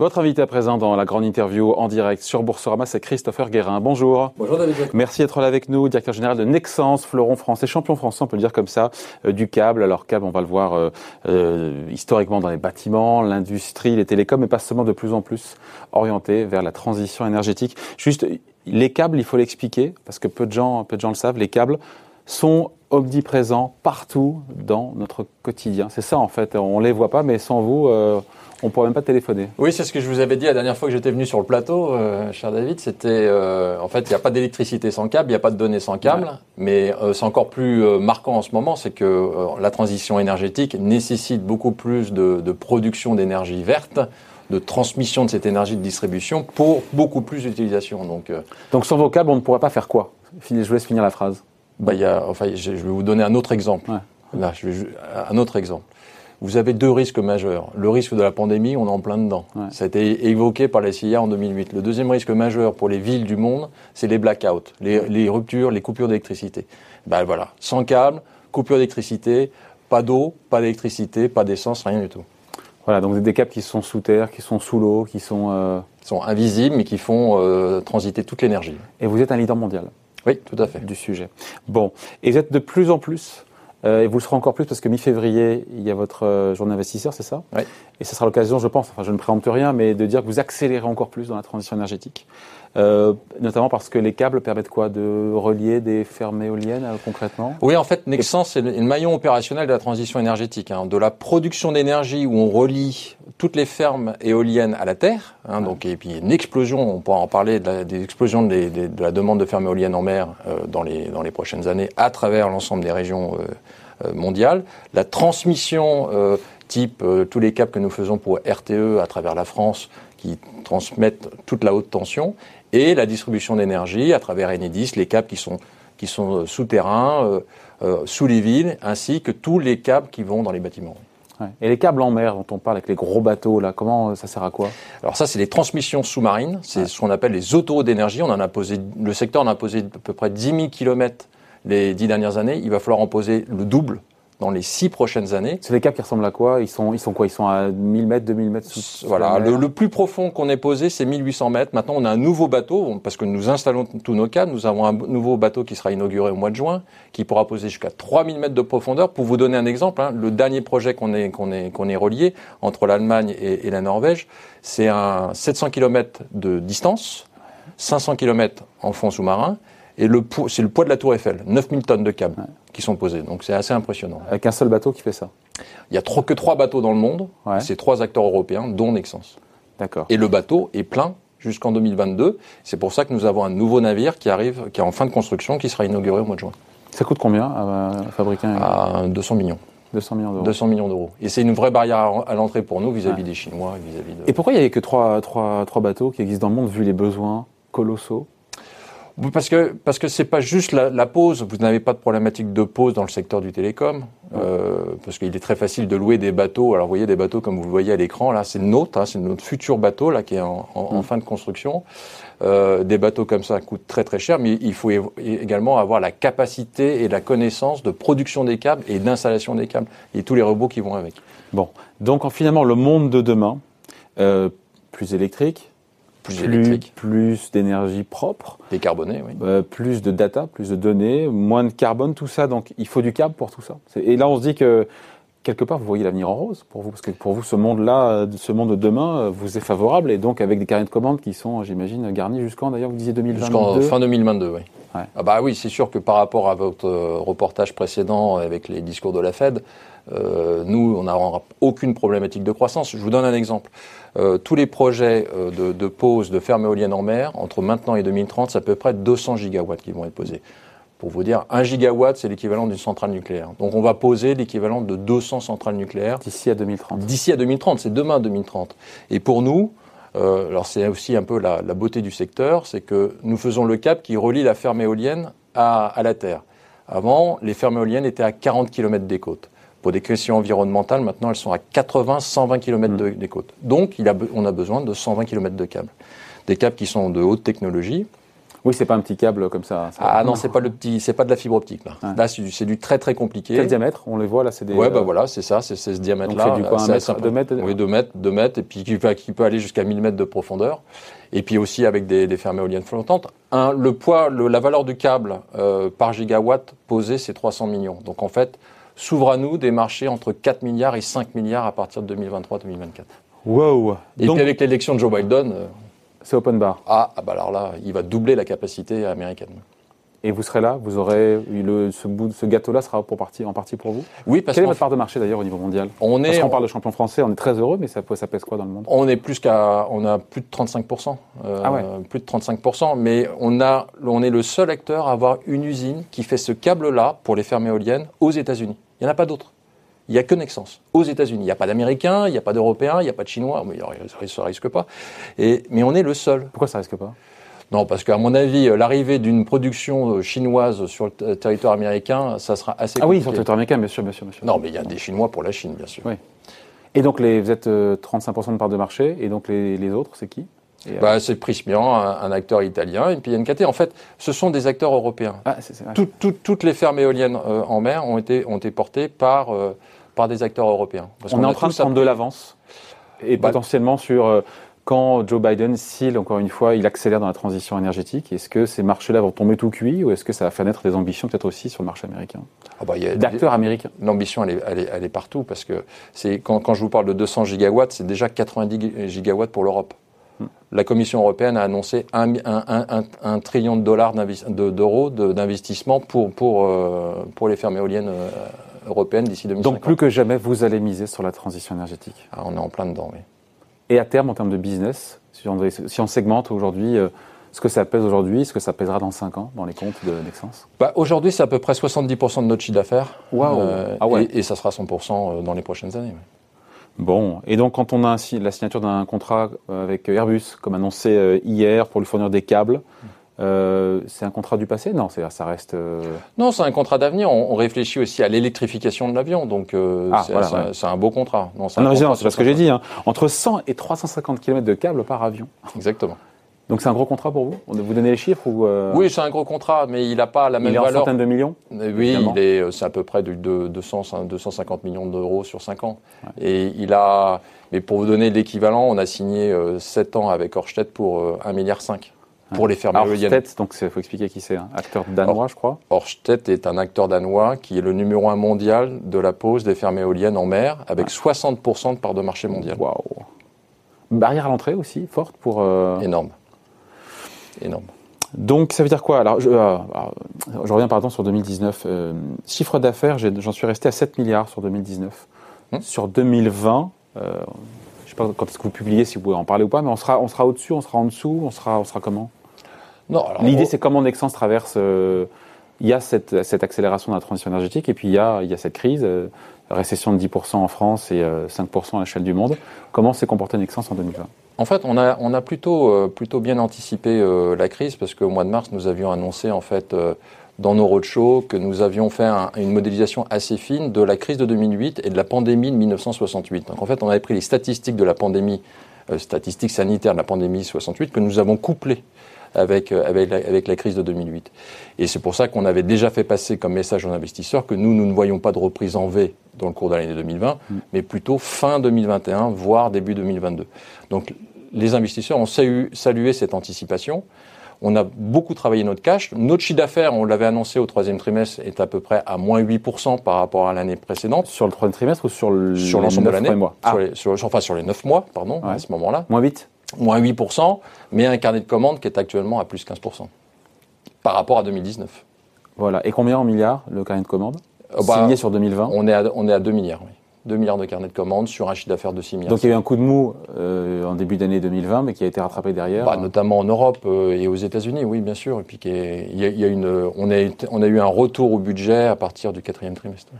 Votre invité à présent dans la grande interview en direct sur Boursorama, c'est Christopher Guérin. Bonjour. Bonjour David. Merci d'être là avec nous, directeur général de Nexence, fleuron français, champion français, on peut le dire comme ça, euh, du câble. Alors câble, on va le voir euh, euh, historiquement dans les bâtiments, l'industrie, les télécoms, mais pas seulement de plus en plus orienté vers la transition énergétique. Juste, les câbles, il faut l'expliquer, parce que peu de gens, peu de gens le savent, les câbles sont omniprésents partout dans notre quotidien. C'est ça en fait, on les voit pas, mais sans vous, on ne pourrait même pas téléphoner. Oui, c'est ce que je vous avais dit la dernière fois que j'étais venu sur le plateau, euh, cher David. C'était, euh, en fait, il n'y a pas d'électricité sans câble, il n'y a pas de données sans câble. Mais euh, c'est encore plus marquant en ce moment, c'est que la transition énergétique nécessite beaucoup plus de, de production d'énergie verte de transmission de cette énergie de distribution pour beaucoup plus d'utilisation. Donc, Donc sans vos câbles, on ne pourrait pas faire quoi? Je vous laisse finir la phrase. Bah, y a, enfin, je vais vous donner un autre exemple. Là, je vais, un autre exemple vous avez deux risques majeurs. Le risque de la pandémie, on est en plein dedans. Ça a été évoqué par la CIA en 2008. Le deuxième risque majeur pour les villes du monde, c'est les blackouts, les, ruptures, les coupures d'électricité. Ben voilà, sans câble, coupure d'électricité, pas d'eau, pas d'électricité, pas d'essence, rien du tout. Voilà, donc des câbles qui sont sous terre, qui sont sous l'eau, qui sont... Euh... sont invisibles, mais qui font euh, transiter toute l'énergie. Et vous êtes un leader mondial Oui, tout à fait. Du sujet. Bon, et vous êtes de plus en plus euh, et vous le serez encore plus parce que mi-février, il y a votre euh, journée investisseur, c'est ça? Oui. Et ce sera l'occasion, je pense, enfin je ne préempte rien, mais de dire que vous accélérez encore plus dans la transition énergétique. Euh, notamment parce que les câbles permettent quoi? De relier des fermes éoliennes euh, concrètement? Oui, en fait, Nexens, c'est le, maillon opérationnel de la transition énergétique. Hein, de la production d'énergie où on relie toutes les fermes éoliennes à la terre. Hein, donc, et puis une explosion, on pourra en parler, de la, des explosions de, de, la demande de fermes éoliennes en mer euh, dans, les, dans les prochaines années à travers l'ensemble des régions euh, mondiales. La transmission type tous les câbles que nous faisons pour RTE à travers la France qui transmettent toute la haute tension et la distribution d'énergie à travers Enedis, les câbles qui sont, qui sont euh, souterrains, euh, euh, sous les villes, ainsi que tous les câbles qui vont dans les bâtiments. Et les câbles en mer dont on parle avec les gros bateaux, là, comment ça sert à quoi? Alors ça, c'est les transmissions sous-marines, c'est ce qu'on appelle les autoroutes d'énergie. On en a posé, le secteur en a posé à peu près 10 000 km les dix dernières années. Il va falloir en poser le double dans les six prochaines années. C'est des câbles qui ressemblent à quoi? Ils sont, ils sont quoi? Ils sont à 1000 mètres, 2000 mètres sous, Voilà, le, plus profond qu'on ait posé, c'est 1800 mètres. Maintenant, on a un nouveau bateau, parce que nous installons tous nos câbles. Nous avons un nouveau bateau qui sera inauguré au mois de juin, qui pourra poser jusqu'à 3000 mètres de profondeur. Pour vous donner un exemple, hein, le dernier projet qu'on est, qu'on est, qu'on est relié entre l'Allemagne et, et la Norvège, c'est un 700 km de distance, 500 km en fond sous-marin, et c'est le poids de la tour Eiffel, 9000 tonnes de câbles qui sont posés. Donc c'est assez impressionnant. Avec un seul bateau qui fait ça Il n'y a trop, que trois bateaux dans le monde. C'est trois acteurs européens, dont Nexens. D'accord. Et le bateau est plein jusqu'en 2022. C'est pour ça que nous avons un nouveau navire qui arrive, qui est en fin de construction, qui sera inauguré au mois de juin. Ça coûte combien à, fabriquer un... À 200 millions. 200 millions d'euros. 200 millions d'euros. Et c'est une vraie barrière à l'entrée pour nous vis-à-vis des Chinois. Vis-à-vis de... Et pourquoi il n'y avait que trois, trois, trois bateaux qui existent dans le monde vu les besoins colossaux parce que parce que c'est pas juste la, pause. Vous n'avez pas de problématique de pause dans le secteur du télécom, euh, parce qu'il est très facile de louer des bateaux. Alors vous voyez des bateaux comme vous le voyez à l'écran là, c'est notre, hein, c'est notre futur bateau là qui est en, en, mm. fin de construction. Euh, des bateaux comme ça coûtent très très cher, mais il faut également avoir la capacité et la connaissance de production des câbles et d'installation des câbles et tous les robots qui vont avec. Bon, donc finalement le monde de demain, euh, plus électrique, plus, plus, d'énergie propre. Décarbonée, oui. Euh, plus de data, plus de données, moins de carbone, tout ça. Donc il faut du câble pour tout ça. Et là, on se dit que quelque part, vous voyez l'avenir en rose pour vous, parce que pour vous, ce monde-là, ce monde de demain, euh, vous est favorable, et donc avec des carnets de commandes qui sont, j'imagine, garnis jusqu'en, d'ailleurs, vous disiez 2022 Jusqu'en fin 2022, oui. Ah bah oui, c'est sûr que par rapport à votre euh, reportage précédent avec les discours de la Fed, euh, nous, on n'a aucune problématique de croissance. Je vous donne un exemple. Euh, tous les projets euh, de, de, pose de fermes éoliennes en mer, entre maintenant et 2030, c'est à peu près 200 gigawatts qui vont être posés. Pour vous dire, 1 gigawatt, c'est l'équivalent d'une centrale nucléaire. Donc on va poser l'équivalent de 200 centrales nucléaires. D'ici à 2030. D'ici à 2030, c'est demain 2030. Et pour nous, alors c'est aussi un peu la, la beauté du secteur, c'est que nous faisons le cap qui relie la ferme éolienne à, à la terre. Avant, les fermes éoliennes étaient à 40 km des côtes. Pour des questions environnementales, maintenant, elles sont à 80, 120 km des côtes. Donc, il a, on a besoin de 120 km de câbles. Des câbles qui sont de haute technologie. Oui, c'est pas un petit câble comme ça. ça ah non, c'est pas le petit, c'est pas de la fibre optique là. Là, c'est du, très très compliqué. Quel diamètre? On les voit là, c'est des. Ouais, bah voilà, c'est ça, c'est ce diamètre-là. Donc c'est du quoi, un mètre, deux mètres Oui, deux mètres, deux mètres, et puis qui peut, qui peut aller jusqu'à 1000 mètres de profondeur. Et puis aussi avec des, des fermes éoliennes flottantes. Un, le poids, le, la valeur du câble euh, par gigawatt posé, c'est 300 millions. Donc en fait, s'ouvre à nous des marchés entre 4 milliards et 5 milliards à partir de 2023-2024. Wow. Et puis avec l'élection de Joe Biden. Euh, c'est open bar. Ah, ah, bah alors là, il va doubler la capacité américaine. Et vous serez là, vous aurez le, ce, bout, ce gâteau-là sera pour partie, en partie pour vous? Oui, parce quelle est votre part de marché d'ailleurs au niveau mondial? On est, parce qu'on parle de champion français, on est très heureux, mais ça, ça pèse quoi dans le monde? On est plus qu'à, on a plus de 35 euh, ah ouais. plus de 35 mais on a, on est le seul acteur à avoir une usine qui fait ce câble-là pour les fermes éoliennes aux États-Unis. Il n'y en a pas d'autres. Il n'y a que Nexens, aux États-Unis. Il n'y a pas d'Américains, il n'y a pas d'Européens, il n'y a pas de Chinois, mais ça ne risque pas. Et, mais on est le seul. Pourquoi ça ne risque pas? Non, parce qu'à mon avis, l'arrivée d'une production euh, chinoise sur le territoire américain, ça sera assez compliqué. Ah oui, sur le territoire américain, bien sûr, bien sûr. Bien sûr. Non, mais il y a des Chinois pour la Chine, bien sûr. Oui. Et donc, les, vous êtes 35% de part de marché, et donc les, les autres, c'est qui? Bah, euh... C'est Prismian, un, un, acteur italien, et puis NKT. En fait, ce sont des acteurs européens. Ah, c'est, c'est tout, tout, toutes les fermes éoliennes euh, en mer ont été, ont été portées par, euh, par des acteurs européens. Parce on est en train de prendre de l'avance, et bah, potentiellement sur euh, quand Joe Biden, s'il, encore une fois, il accélère dans la transition énergétique, est-ce que ces marchés-là vont tomber tout cuit ou est-ce que ça va faire naître des ambitions peut-être aussi sur le marché américain ah bah, D'acteurs américains L'ambition, elle est, elle, est, elle est, partout parce que c'est quand, quand, je vous parle de 200 gigawatts, c'est déjà 90 gigawatts pour l'Europe. La Commission européenne a annoncé un, un, un, un trillion de dollars d'euros d'investissement pour, pour, euh, pour les fermes éoliennes euh, européennes d'ici 2050. Donc plus que jamais, vous allez miser sur la transition énergétique ah, On est en plein dedans, oui. Et à terme, en termes de business, si on, si on segmente aujourd'hui euh, ce que ça pèse aujourd'hui, ce que ça pèsera dans 5 ans dans les comptes de Nexens bah, Aujourd'hui, c'est à peu près 70% de notre chiffre d'affaires. Wow. Ah ouais. et, et, ça sera 100% dans les prochaines années. Bon, et donc quand on a la signature d'un contrat avec Airbus, comme annoncé hier, pour lui fournir des câbles, euh, c'est un contrat du passé? Non, ça reste. Euh... Non, c'est un contrat d'avenir. On, on, réfléchit aussi à l'électrification de l'avion, donc euh, ah, c'est voilà, ouais. un, un, beau contrat. Non, c'est non, ce que j'ai dit. Hein. Entre 100 et 350 km de câbles par avion. Exactement. Donc c'est un gros contrat pour vous? Vous donnez les chiffres ou euh... Oui, c'est un gros contrat, mais il n'a pas la même il est valeur. en centaines de millions Oui, il est, c'est à peu près de, de 200, 250 millions d'euros sur 5 ans. Ouais. Et il a, mais pour vous donner l'équivalent, on a signé 7 ans avec Orsted pour 1,5 milliard pour les fermes éoliennes. Orsted, donc il faut expliquer qui c'est, un acteur danois, Or, je crois. Orsted est un acteur danois qui est le numéro un mondial de la pose des fermes éoliennes en mer, avec ouais. 60% de part de marché mondial. Waouh Barrière à l'entrée aussi, forte pour. Euh... Énorme. Énorme. Donc ça veut dire quoi? Alors je, euh, je, reviens pardon sur 2019. Euh, chiffre d'affaires, j'en suis resté à 7 milliards sur 2019. Hum? Sur 2020, euh, je sais pas quand est-ce que vous publiez, si vous pouvez en parler ou pas, mais on sera, on sera au-dessus, on sera en dessous, on sera, on sera comment? Non. L'idée, c'est comment Nexens traverse. Euh, il y a cette, cette, accélération de la transition énergétique et puis il y a, il y a cette crise, euh, récession de 10% en France et euh, 5% à l'échelle du monde. Comment s'est comporté Nexens en 2020 en fait, on a, on a plutôt, euh, plutôt bien anticipé euh, la crise parce qu'au mois de mars, nous avions annoncé en fait euh, dans nos roadshows que nous avions fait un, une modélisation assez fine de la crise de 2008 et de la pandémie de 1968. Donc en fait, on avait pris les statistiques de la pandémie, euh, statistiques sanitaires de la pandémie 68 que nous avons couplées avec, euh, avec, la, avec la crise de 2008. Et c'est pour ça qu'on avait déjà fait passer comme message aux investisseurs que nous, nous ne voyons pas de reprise en V dans le cours de l'année 2020, mmh. mais plutôt fin 2021, voire début 2022. Donc les investisseurs ont salué cette anticipation. On a beaucoup travaillé notre cash. Notre chiffre d'affaires, on l'avait annoncé au troisième trimestre, est à peu près à moins 8% par rapport à l'année précédente. Sur le troisième trimestre ou sur l'ensemble de l'année ah. sur, les, sur, Enfin, sur les 9 mois, pardon, ouais. à ce moment-là. Moins 8 Moins 8%, mais un carnet de commandes qui est actuellement à plus 15% par rapport à 2019. Voilà. Et combien en milliards, le carnet de commandes? Euh, bah, Signé sur 2020 on est, à, on est à 2 milliards, oui. 2 milliards de carnets de commandes sur un chiffre d'affaires de 6 milliards. Donc il y a eu un coup de mou euh, en début d'année 2020, mais qui a été rattrapé derrière. Bah, notamment en Europe euh, et aux États-Unis, oui, bien sûr. Et puis il y, a, y a une, on, a, on a eu un retour au budget à partir du quatrième trimestre.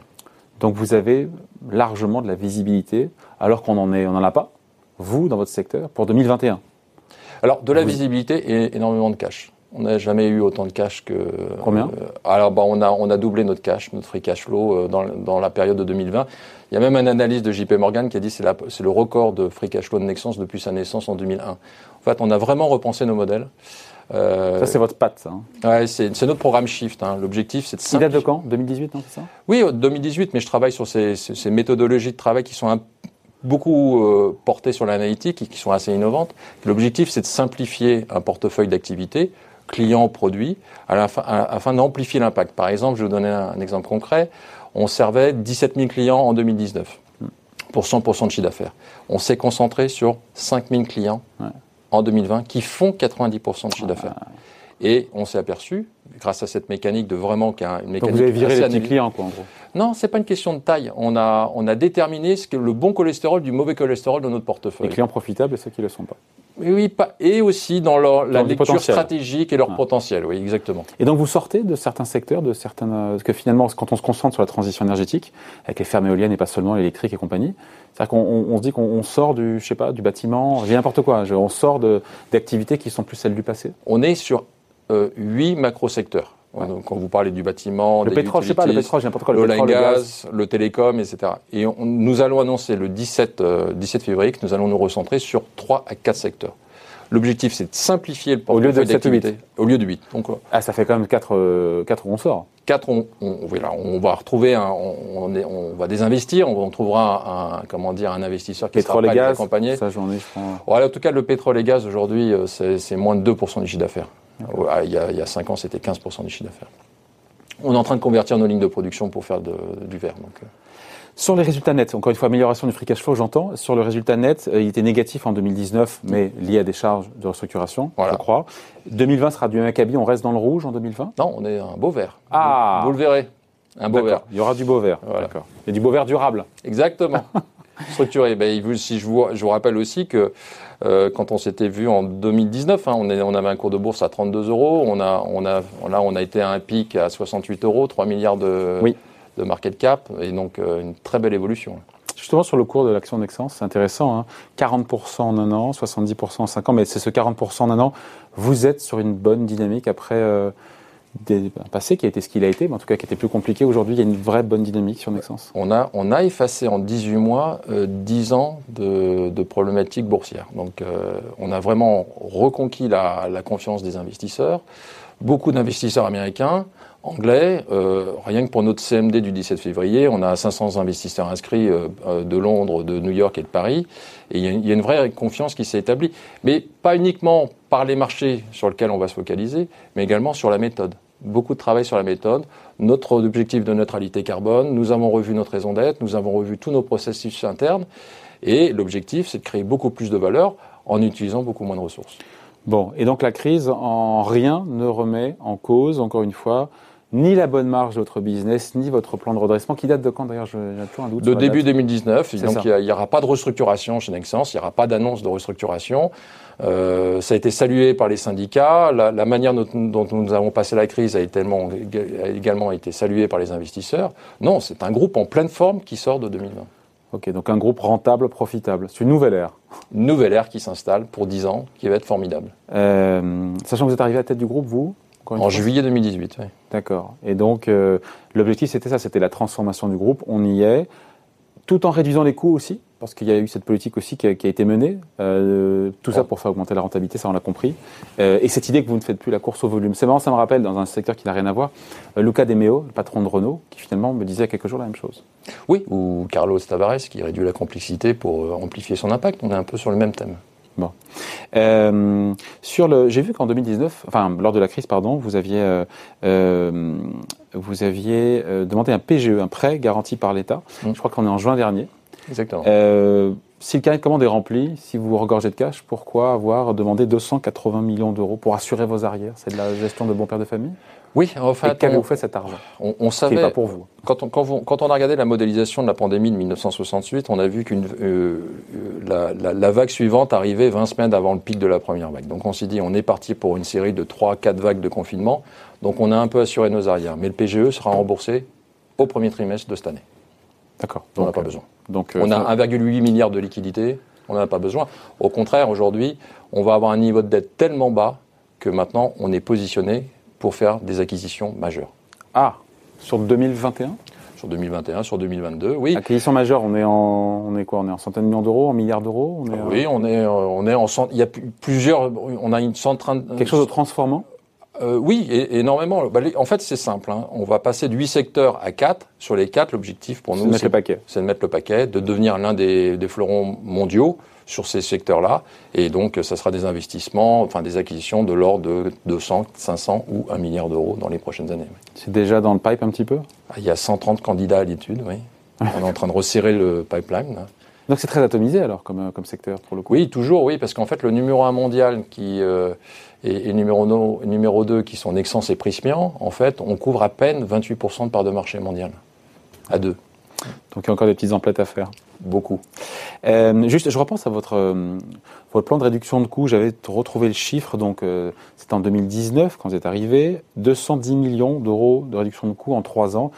Donc vous avez largement de la visibilité, alors qu'on n'en on en a pas, vous, dans votre secteur, pour 2021 Alors de la oui. visibilité et énormément de cash. On n'a jamais eu autant de cash que. Combien euh, Alors, bah, on, a, on a doublé notre cash, notre free cash flow euh, dans, dans la période de 2020. Il y a même un analyse de JP Morgan qui a dit que c'est le record de free cash flow de Nexens depuis sa naissance en 2001. En fait, on a vraiment repensé nos modèles. ça, c'est votre patte, ça. Hein. Ouais, c'est notre programme Shift. Hein. L'objectif, c'est de simplifier. Il date de quand? 2018, non, c'est ça? Oui, 2018, mais je travaille sur ces, ces, méthodologies de travail qui sont un, beaucoup euh, portées sur l'analytique et qui sont assez innovantes. L'objectif, c'est de simplifier un portefeuille d'activités, clients, produits, afin d'amplifier l'impact. Par exemple, je vais vous donner un, exemple concret. On servait 17 000 clients en 2019 pour 100% de chiffre d'affaires. On s'est concentré sur 5 000 clients en 2020 qui font 90% de chiffre d'affaires. Et on s'est aperçu, grâce à cette mécanique de vraiment qu'il une mécanique. Donc vous avez viré les petits clients, quoi, en gros. Non, c'est pas une question de taille. On a, on a déterminé ce que le bon cholestérol du mauvais cholestérol de notre portefeuille. Les clients profitables et ceux qui ne le sont pas. Oui, pas, et aussi dans leur, la lecture stratégique et leur potentiel, oui, exactement. Et donc vous sortez de certains secteurs, de certaines, parce que finalement, quand on se concentre sur la transition énergétique, avec les fermes éoliennes et pas seulement l'électrique et compagnie, c'est-à-dire qu'on se dit qu'on sort du, je sais pas, du bâtiment, n'importe quoi, on sort d'activités qui sont plus celles du passé. On est sur huit macro-secteurs. Donc, quand vous parlez du bâtiment, le pétrole, je sais pas, le pétrole, n'importe quoi, le, le gaz, le télécom, etc. Et nous allons annoncer le 17, 17 euh, février que nous allons nous recentrer sur 3 à 4 secteurs. L'objectif, c'est de simplifier le portefeuille d'activité. Au lieu de 8. Donc, euh, ah, ça fait quand même 4, 4 où on sort. 4, on, on, voilà, on va retrouver, un, on, on, va désinvestir, on, trouvera un, comment dire, un investisseur qui pétrole sera et gaz, accompagné. Ça, j'en ai, je prends... voilà, en tout cas, le pétrole et gaz, aujourd'hui, c'est moins de 2% du chiffre d'affaires. Il, y a 5 ans, c'était 15% du chiffre d'affaires. On est en train de convertir nos lignes de production pour faire du verre. Donc. Sur les résultats nets, encore une fois, amélioration du free cash flow, j'entends. Sur le résultat net, euh, il était négatif en 2019, mais lié à des charges de restructuration, je crois. 2020 sera du même acabit, on reste dans le rouge en 2020 Non, on est un beau vert. Ah Vous, le verrez. Un beau vert. Il y aura du beau vert. D'accord. Et du beau vert durable. Exactement. Structuré. Ben, si je vous, je vous rappelle aussi que euh, quand on s'était vu en 2019, hein, on, est, on, avait un cours de bourse à 32 euros. On a, on a, là, on a été à un pic à 68 euros, 3 milliards de, de market cap, et donc euh, une très belle évolution. Justement, sur le cours de l'action Nexence, c'est intéressant. Hein. 40% en un an, 70% en 5 ans, mais c'est ce 40% en un an. Vous êtes sur une bonne dynamique après euh, un passé qui a été ce qu'il a été, mais en tout cas qui était plus compliqué. Aujourd'hui, il y a une vraie bonne dynamique sur Nexence. On a, on a effacé en 18 mois euh, 10 ans de, de problématiques boursières. Donc euh, on a vraiment reconquis la, la confiance des investisseurs. Beaucoup d'investisseurs américains, anglais. Euh, rien que pour notre CMD du 17 février, on a 500 investisseurs inscrits euh, euh, de Londres, de New York et de Paris. Et il y, y, a une vraie confiance qui s'est établie. Mais pas uniquement par les marchés sur lesquels on va se focaliser, mais également sur la méthode. Beaucoup de travail sur la méthode. Notre objectif de neutralité carbone, nous avons revu notre raison d'être, nous avons revu tous nos processus internes. Et l'objectif, c'est de créer beaucoup plus de valeur en utilisant beaucoup moins de ressources. Bon, et donc la crise en rien ne remet en cause, encore une fois, ni la bonne marge de votre business, ni votre plan de redressement, qui date de quand d'ailleurs J'ai toujours un doute. De début 2019. Donc il n'y aura pas de restructuration chez Nexens, il n'y aura pas d'annonce de restructuration. Euh, ça a été salué par les syndicats. La, la manière dont, dont, nous avons passé la crise a, tellement, a également été saluée par les investisseurs. Non, c'est un groupe en pleine forme qui sort de 2020. Ok, donc un groupe rentable, profitable. C'est une nouvelle ère. Une nouvelle ère qui s'installe pour 10 ans, qui va être formidable. Euh, sachant que vous êtes arrivé à la tête du groupe, vous en juillet 2018, oui. D'accord. Et donc, euh, l'objectif, c'était ça, c'était la transformation du groupe. On y est, tout en réduisant les coûts aussi, parce qu'il y a eu cette politique aussi qui a, été menée. Euh, tout ça pour faire augmenter la rentabilité, ça on l'a compris. Euh, et cette idée que vous ne faites plus la course au volume. C'est marrant, ça me rappelle, dans un secteur qui n'a rien à voir, Luca De Meo, le patron de Renault, qui finalement me disait il y a quelques jours la même chose. Oui, ou Carlos Tavares, qui réduit la complexité pour amplifier son impact. On est un peu sur le même thème. Bon. Euh, sur le, j'ai vu qu'en 2019, enfin lors de la crise, pardon, vous aviez, euh, euh, vous aviez demandé un PGE, un prêt garanti par l'État. Mmh. Je crois qu'on est en juin dernier. Exactement. si le carnet de commande est rempli, si vous regorgez de cash, pourquoi avoir demandé 280 millions d'euros pour assurer vos arrières? C'est de la gestion de bon père de famille? Oui, en fait. qu'avez-vous fait cet argent? On, savait. pas pour vous. Quand on, quand, on, a regardé la modélisation de la pandémie de 1968, on a vu qu'une euh, la, la, vague suivante arrivait 20 semaines avant le pic de la première vague. Donc on s'est dit, on est parti pour une série de 3-4 vagues de confinement. Donc on a un peu assuré nos arrières. Mais le PGE sera remboursé au premier trimestre de cette année. D'accord. On n'a pas besoin. Donc, euh, on a 1,8 milliard de liquidités. On n'en a pas besoin. Au contraire, aujourd'hui, on va avoir un niveau de dette tellement bas que maintenant on est positionné pour faire des acquisitions majeures. Ah, sur 2021 sur 2021, sur 2022. Oui. Acquisition majeure, on est en, on est quoi? On est en centaines de millions d'euros, en milliards d'euros? On est, Oui, on est, on est en, il y a plusieurs, on a une centaine. Quelque chose de transformant? Euh, oui, énormément. Bah, en fait, c'est simple. Hein. On va passer de 8 secteurs à 4. Sur les 4, l'objectif pour nous, c'est de mettre le paquet. C'est de mettre le paquet, de devenir l'un des, des, fleurons mondiaux sur ces secteurs-là. Et donc, ça sera des investissements, enfin des acquisitions de l'ordre de 200, 500 ou 1 milliard d'euros dans les prochaines années. C'est déjà dans le pipe un petit peu? Ah, Il y a 130 candidats à l'étude, oui. On est en train de resserrer le pipeline. Donc c'est très atomisé alors comme, comme secteur pour le coup Oui, toujours, oui, parce qu'en fait le numéro 1 mondial qui... Euh, et, numéro, no, numéro 2 qui sont Nexans et Prismian, en fait, on couvre à peine 28% de part de marché mondial. À deux. Donc il y a encore des petites emplettes à faire. Beaucoup. Euh, juste, je repense à votre, euh, votre plan de réduction de coûts. J'avais retrouvé le chiffre, donc euh, c'était en 2019 quand vous êtes arrivé, 210 millions d'euros de réduction de coûts en trois ans.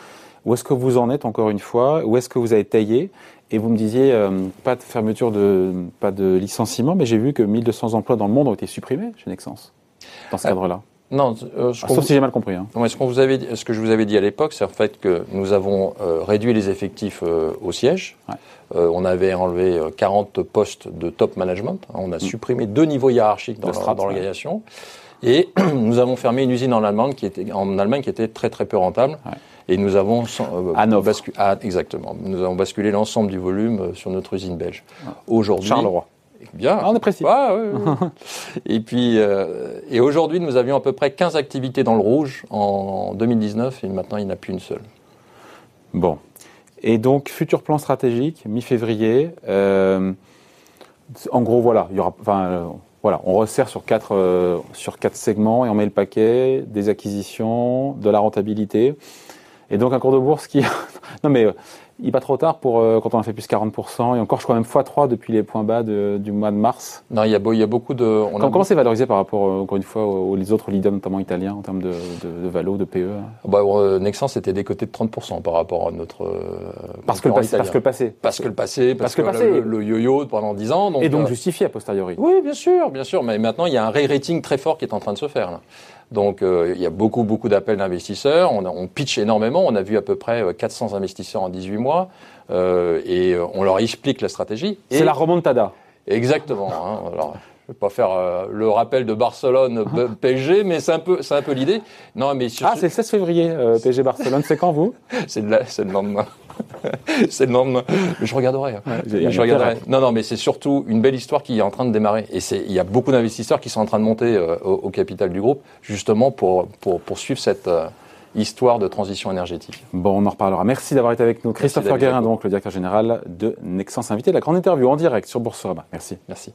Où est-ce que vous en êtes encore une fois? Où est-ce que vous avez taillé? Et vous me disiez, euh, pas de fermeture, de, pas de licenciement, mais j'ai vu que 1200 emplois dans le monde ont été supprimés chez Nexens, dans ce euh, cadre-là. Non, euh, je ah, sauf si j'ai mal compris. Hein. ce, qu'on vous avait, ce que je vous avais dit à l'époque, c'est en fait que nous avons réduit les effectifs au siège. on avait enlevé 40 postes de top management. On a mm. supprimé deux niveaux hiérarchiques dans l'organisation. Et nous avons fermé une usine en Allemagne qui était, en Allemagne qui était très très peu rentable. Et nous avons euh, ah, exactement. Nous avons basculé l'ensemble du volume euh, sur notre usine belge. Aujourd'hui, Charleroi. Bien. Ah, on est précis. et puis, euh, et aujourd'hui, nous avions à peu près 15 activités dans le rouge en 2019 et maintenant, il n'y en a plus une seule. Bon. Et donc, futur plan stratégique, mi-février. Euh, en gros, voilà, il y aura, enfin, voilà, on resserre sur quatre, sur quatre segments et on met le paquet des acquisitions, de la rentabilité. Et donc un cours de bourse qui... non mais euh, il n'est pas trop tard pour euh, quand on a fait plus 40%, et encore je crois même x3 depuis les points bas du mois de mars. Non, il y a, beau, il y a beaucoup de... On comment, c'est valorisé par rapport, euh, encore une fois, aux, autres leaders, notamment italiens, en termes de, de, de valo, de PE bah, Nexans était décoté de 30% par rapport à notre... parce, que le passé, parce que le passé. Parce que le passé, parce, que, le, yo-yo pendant 10 ans. Donc, et donc justifié a posteriori. Oui, bien sûr, bien sûr. Mais maintenant, il y a un re-rating très fort qui est en train de se faire. Là. Donc euh, il y a beaucoup, beaucoup d'appels d'investisseurs. On, on, pitch énormément. On a vu à peu près 400 euh, investisseurs en 18 mois. Euh, et euh, on leur explique la stratégie. C'est la remontada. Exactement. Hein. Alors, je vais pas faire le rappel de Barcelone PSG, mais c'est un peu, c'est un peu l'idée. Non, mais ah, c'est le 16 février, PSG Barcelone. c'est quand vous? C'est le lendemain. c'est le lendemain. Je regarderai. Hein. je regarderai. Non, non, mais c'est surtout une belle histoire qui est en train de démarrer. Et il y a beaucoup d'investisseurs qui sont en train de monter euh, au, capital du groupe, justement pour, pour, suivre cette euh, histoire de transition énergétique. Bon, on en reparlera. Merci d'avoir été avec nous. Christopher Guérin, donc, le directeur général de Nexens, invité de la grande interview en direct sur Boursorama. Merci. Merci.